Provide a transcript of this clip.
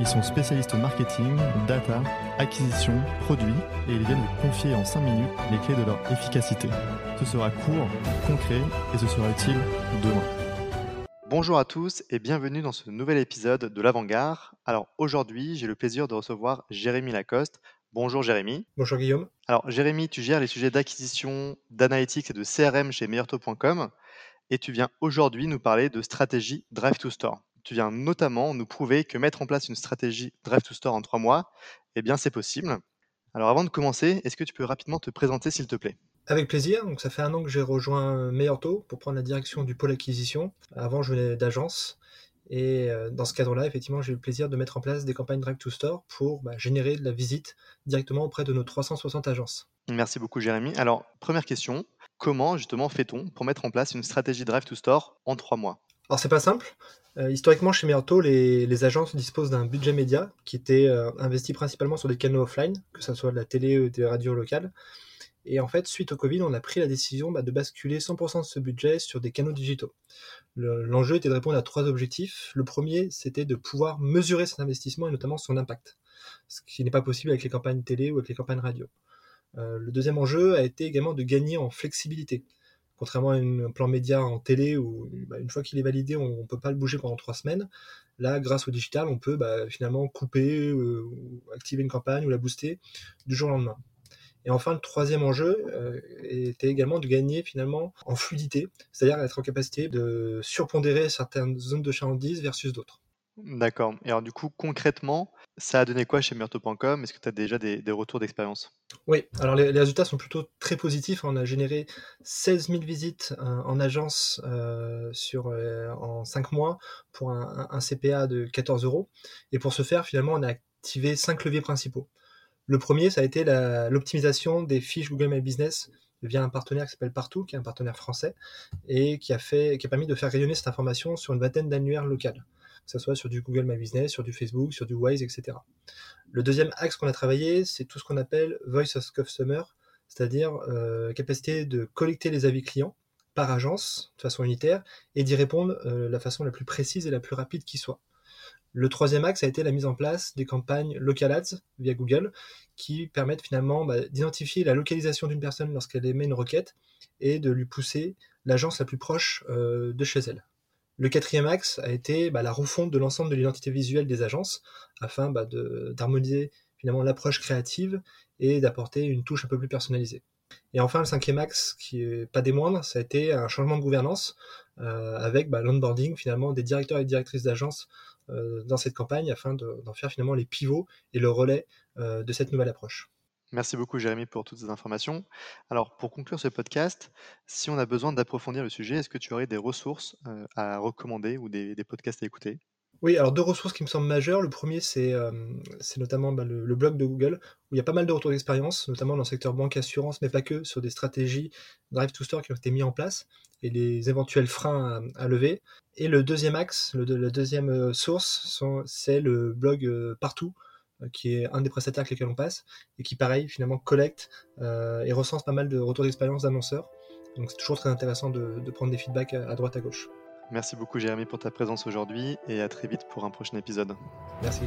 Ils sont spécialistes marketing, data, acquisition, produits et ils viennent vous confier en 5 minutes les clés de leur efficacité. Ce sera court, concret et ce sera utile demain. Bonjour à tous et bienvenue dans ce nouvel épisode de l'Avant-Garde. Alors aujourd'hui, j'ai le plaisir de recevoir Jérémy Lacoste. Bonjour Jérémy. Bonjour Guillaume. Alors Jérémy, tu gères les sujets d'acquisition, d'analytics et de CRM chez meilleurtaux.com et tu viens aujourd'hui nous parler de stratégie Drive to Store. Tu viens notamment nous prouver que mettre en place une stratégie Drive to Store en trois mois, eh bien c'est possible. Alors avant de commencer, est-ce que tu peux rapidement te présenter s'il te plaît? Avec plaisir. Donc ça fait un an que j'ai rejoint Meilleur Taux pour prendre la direction du pôle acquisition. Avant, je venais d'agence. Et euh, dans ce cadre-là, effectivement, j'ai eu le plaisir de mettre en place des campagnes Drive to Store pour bah, générer de la visite directement auprès de nos 360 agences. Merci beaucoup Jérémy. Alors première question, comment justement fait-on pour mettre en place une stratégie Drive to Store en trois mois? Alors c'est pas simple. Euh, historiquement, chez Taux, les, agences disposent d'un budget média qui était euh, investi principalement sur des canaux offline, que ce soit de la télé ou des radios locales. Et en fait, suite au Covid, on a pris la décision bah, de basculer 100% de ce budget sur des canaux digitaux. Le- L'enjeu était de répondre à trois objectifs. Le premier, c'était de pouvoir mesurer cet investissement et notamment son impact, ce qui n'est pas possible avec les campagnes télé ou avec les campagnes radio. Euh, le deuxième enjeu a été également de gagner en flexibilité. Contrairement à un plan média en télé où bah, une fois qu'il est validé, on ne peut pas le bouger pendant trois semaines. Là, grâce au digital, on peut bah, finalement couper euh, activer une campagne ou la booster du jour au lendemain. Et enfin, le troisième enjeu euh, était également de gagner finalement en fluidité, c'est-à-dire être en capacité de surpondérer certaines zones de chalandise versus d'autres. D'accord. Et alors du coup, concrètement, ça a donné quoi chez meilleurtaux.com Est-ce que tu as déjà des, retours d'expérience? Oui, alors les, résultats sont plutôt très positifs. On a généré 16 000 visites euh, en agence euh, sur, euh, en 5 mois pour un, CPA de 14 euros. Et pour ce faire, finalement, on a activé 5 leviers principaux. Le premier, ça a été l'optimisation des fiches Google My Business via un partenaire qui s'appelle Partout, qui est un partenaire français, et qui a, fait, qui a permis de faire rayonner cette information sur une vingtaine d'annuaires locales, que ce soit sur du Google My Business, sur du Facebook, sur du Wise, etc. Le deuxième axe qu'on a travaillé, c'est tout ce qu'on appelle Voice of Customer, c'est-à-dire euh, capacité de collecter les avis clients par agence de façon unitaire et d'y répondre euh, la façon la plus précise et la plus rapide qui soit. Le troisième axe a été la mise en place des campagnes local ads via Google qui permettent finalement bah, d'identifier la localisation d'une personne lorsqu'elle émet une requête et de lui pousser l'agence la plus proche euh, de chez elle. Le quatrième axe a été bah, la refonte de l'ensemble de l'identité visuelle des agences afin bah, d'harmoniser finalement l'approche créative et d'apporter une touche un peu plus personnalisée. Et enfin, le cinquième axe, qui est pas des moindres, ça a été un changement de gouvernance euh, avec bah, l'onboarding finalement des directeurs et directrices d'agences euh, dans cette campagne afin de- d'en faire finalement les pivots et le relais euh, de cette nouvelle approche. Merci beaucoup Jérémy pour toutes ces informations. Alors pour conclure ce podcast, si on a besoin d'approfondir le sujet, est-ce que tu aurais des ressources euh, à recommander ou des, podcasts à écouter? Oui, alors deux ressources qui me semblent majeures. Le premier, c'est euh, notamment bah, le, blog de Google, où il y a pas mal de retours d'expérience, notamment dans le secteur banque, assurance, mais pas que, sur des stratégies Drive to Store qui ont été mis en place et les éventuels freins à, lever. Et le deuxième axe, la deuxième euh, source, c'est le blog Partout, qui est un des prestataires avec lesquels on passe, et qui, pareil, finalement, collecte euh, et recense pas mal de retours d'expérience d'annonceurs. Donc c'est toujours très intéressant de, de prendre des feedbacks à, à droite à gauche. Merci beaucoup Jérémy pour ta présence aujourd'hui et à très vite pour un prochain épisode. Merci.